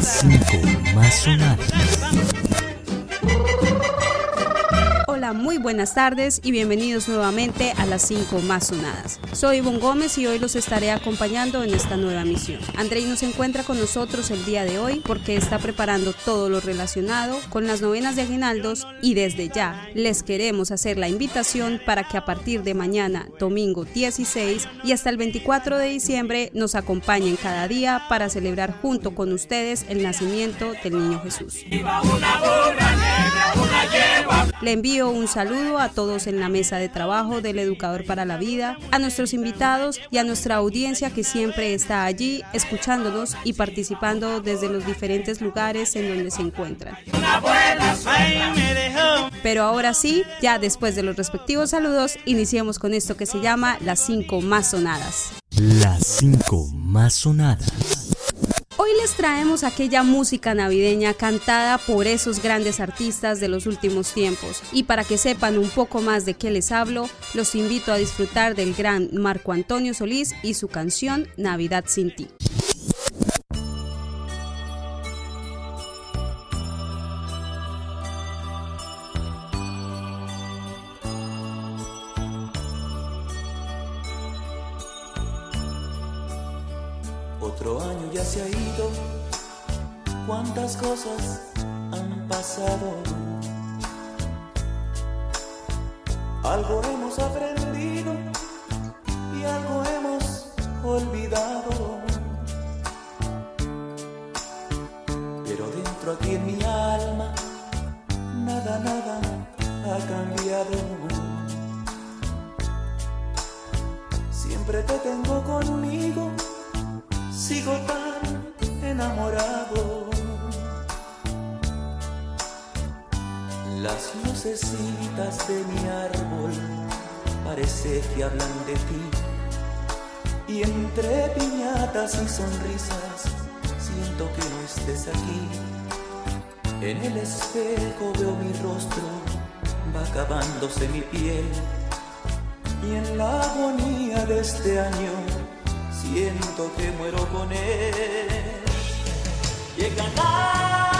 Las 5 más sonadas. Muy buenas tardes y bienvenidos nuevamente a las 5 más sonadas. Soy Ivonne Gómez y hoy los estaré acompañando en esta nueva misión. Andrei nos encuentra con nosotros el día de hoy porque está preparando todo lo relacionado con las novenas de aguinaldos y desde ya les queremos hacer la invitación para que a partir de mañana, domingo 16 y hasta el 24 de diciembre nos acompañen cada día para celebrar junto con ustedes el nacimiento del niño Jesús. Le envío un saludo a todos en la mesa de trabajo del Educador para la Vida, a nuestros invitados y a nuestra audiencia que siempre está allí escuchándonos y participando desde los diferentes lugares en donde se encuentran. Pero ahora sí, ya después de los respectivos saludos, iniciemos con esto que se llama las 5 más sonadas. Las 5 más sonadas. Hoy les traemos aquella música navideña cantada por esos grandes artistas de los últimos tiempos. Y para que sepan un poco más de qué les hablo, los invito a disfrutar del gran Marco Antonio Solís y su canción Navidad sin ti. Año ya se ha ido, cuántas cosas han pasado. Algo hemos aprendido y algo hemos olvidado. Pero dentro aquí en mi alma, nada, nada ha cambiado. Siempre te tengo conmigo sigo tan enamorado. Las lucecitas de mi árbol parece que hablan de ti. Y entre piñatas y sonrisas siento que no estés aquí. En el espejo veo mi rostro, va acabándose mi piel. Y en la agonía de este año siento que muero con él. Llega Navidad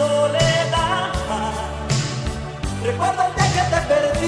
soledad. Día que te perdí.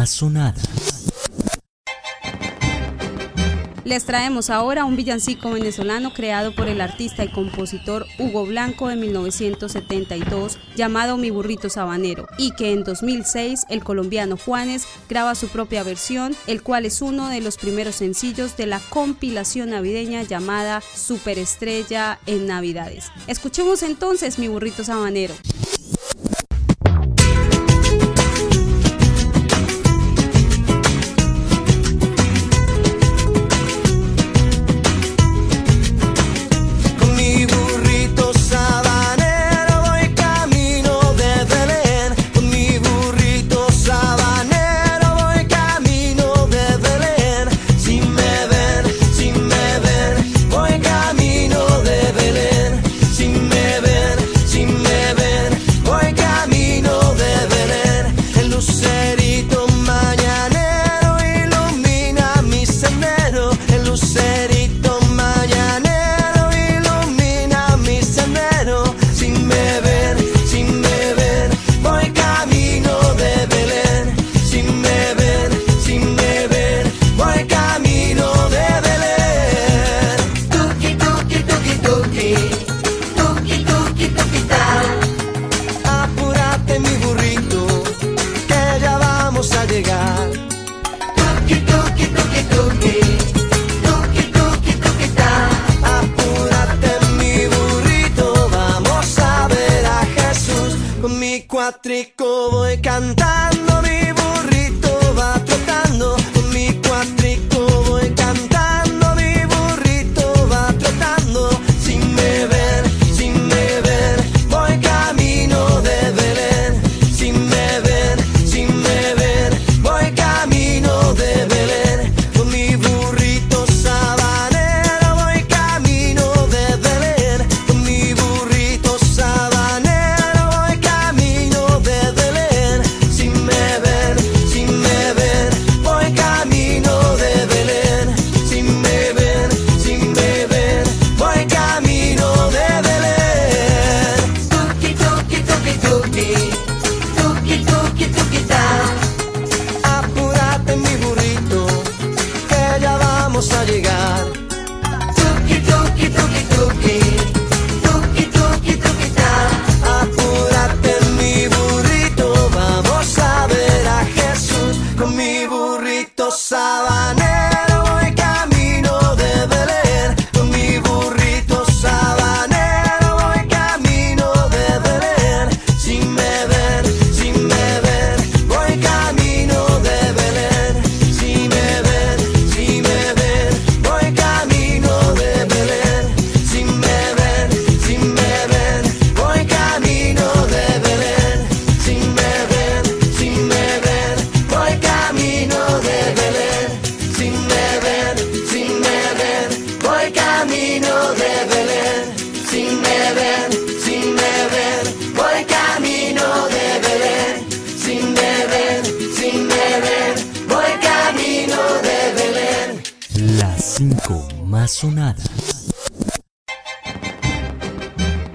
Más. Les traemos ahora un villancico venezolano creado por el artista y compositor Hugo Blanco en 1972 llamado Mi burrito sabanero y que en 2006 el colombiano Juanes graba su propia versión, el cual es uno de los primeros sencillos de la compilación navideña llamada Superestrella en Navidades. Escuchemos entonces Mi burrito sabanero.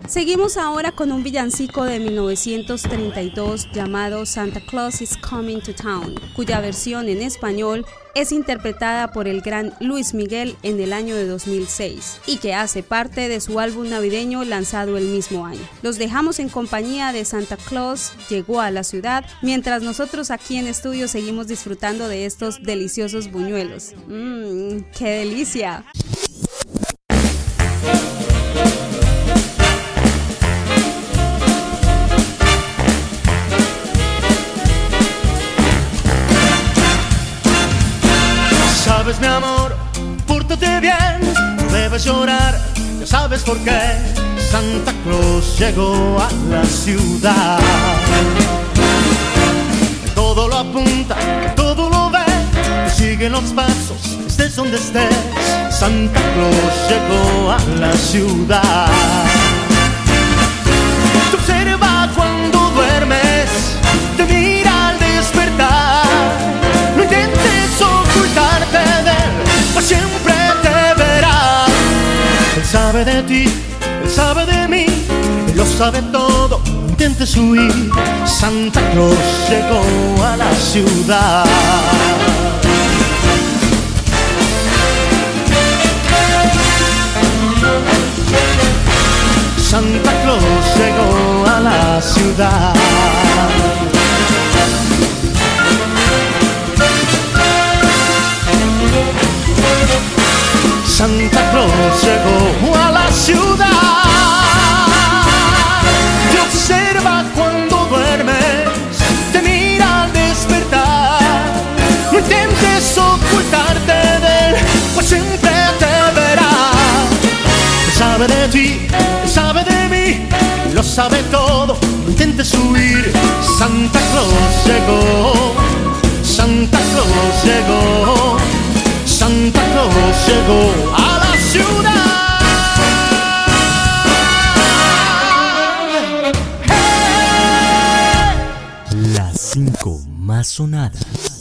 Seguimos ahora con un villancico de 1932 llamado Santa Claus is Coming to Town, cuya versión en español es interpretada por el gran Luis Miguel en el año de 2006 y que hace parte de su álbum navideño lanzado el mismo año. Los dejamos en compañía de Santa Claus llegó a la ciudad, mientras nosotros aquí en estudio seguimos disfrutando de estos deliciosos buñuelos. ¡Mmm, qué delicia! Debes llorar, ya sabes por qué Santa Claus llegó a la ciudad. Todo lo apunta, todo lo ve, sigue los pasos, estés donde estés, Santa Claus llegó a la ciudad. Te observa cuando duermes, te mira al despertar, no intentes ocultarte siempre te verá. Él sabe de ti, él sabe de mí, lo sabe todo, intentes huir. Santa Claus llegó a la ciudad. Santa Claus llegó a la ciudad. Santa sabe todo. No intentes. Santa Claus llegó, Santa Claus llegó. Santa Claus llegó a la ciudad. Las cinco más sonadas.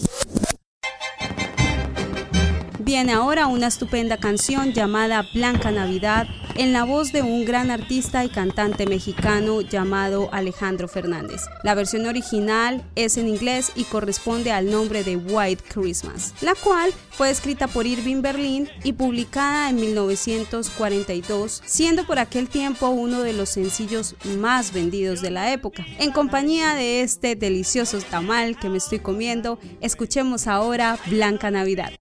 Viene ahora una estupenda canción llamada Blanca Navidad en la voz de un gran artista y cantante mexicano llamado Alejandro Fernández. La versión original es en inglés y corresponde al nombre de White Christmas, la cual fue escrita por Irving Berlin y publicada en 1942, siendo por aquel tiempo uno de los sencillos más vendidos de la época. En compañía de este delicioso tamal que me estoy comiendo, escuchemos ahora Blanca Navidad.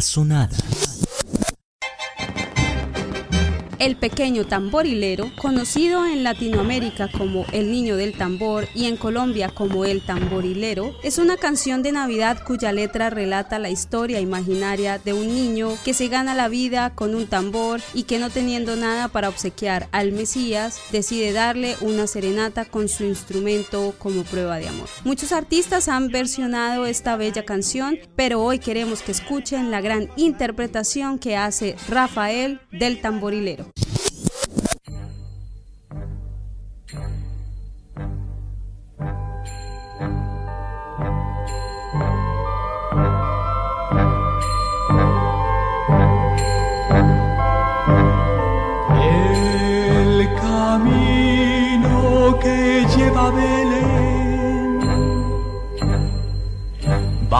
Las El pequeño tamborilero, conocido en Latinoamérica como El Niño del Tambor y en Colombia como El Tamborilero, es una canción de Navidad cuya letra relata la historia imaginaria de un niño que se gana la vida con un tambor y que no teniendo nada para obsequiar al Mesías, decide darle una serenata con su instrumento como prueba de amor. Muchos artistas han versionado esta bella canción, pero hoy queremos que escuchen la gran interpretación que hace Rafael del tamborilero.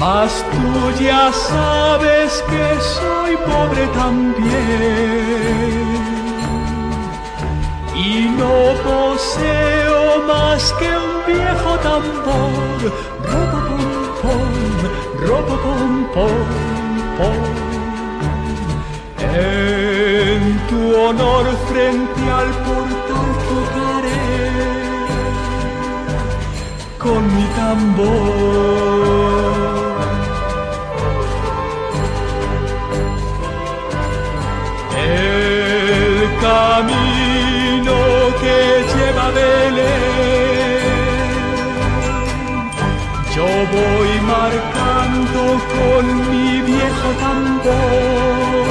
Mas tú ya sabes que soy pobre también y no poseo más que un viejo tambor. Ropa pom pom pom pom. En tu honor frente al portal tocaré con mi tambor. Voy marcando con mi viejo tambor.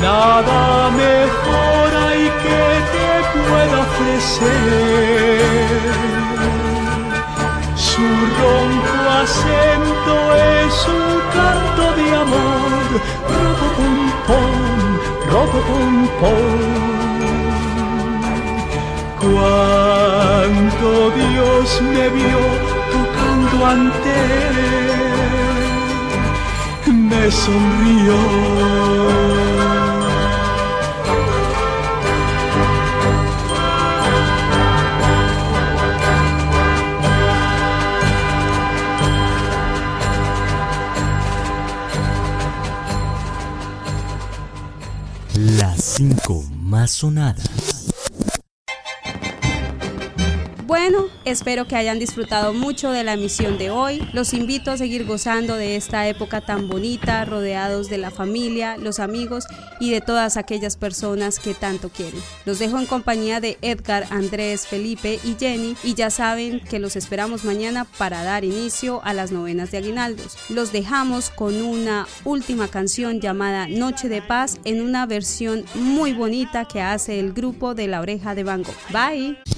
Nada mejor hay que te pueda ofrecer. Su ronco acento es un canto de amor. Ropo pom pom, ropo pom pom. Cuando Dios me vio tocando ante él, me sonrió. Las 5 más sonadas. Bueno, espero que hayan disfrutado mucho de la emisión de hoy. Los invito a seguir gozando de esta época tan bonita, rodeados de la familia, los amigos y de todas aquellas personas que tanto quieren. Los dejo en compañía de Edgar, Andrés, Felipe y Jenny y ya saben que los esperamos mañana para dar inicio a las novenas de aguinaldos. Los dejamos con una última canción llamada Noche de Paz en una versión muy bonita que hace el grupo de la oreja de Bango. Bye.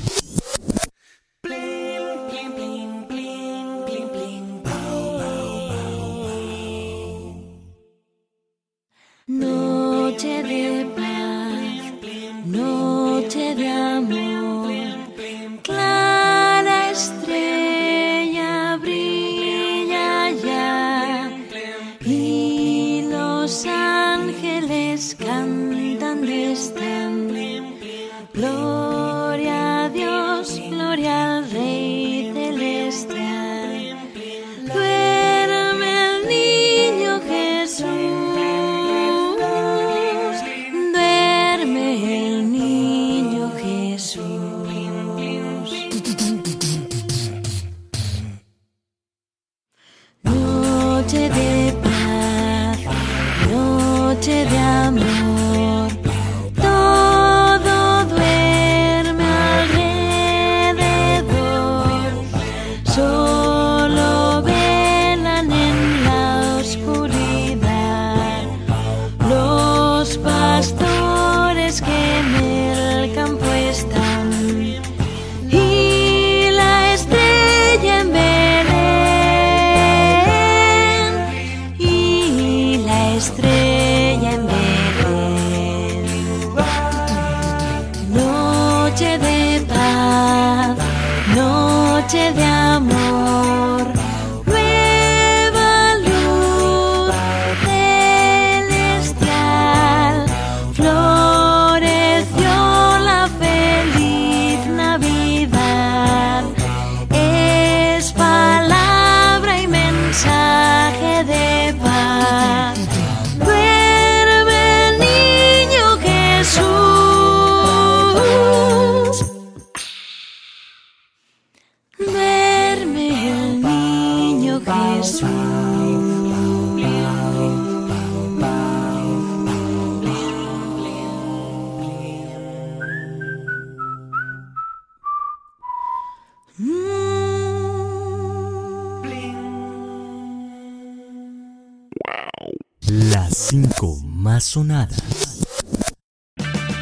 Las 5 más sonadas.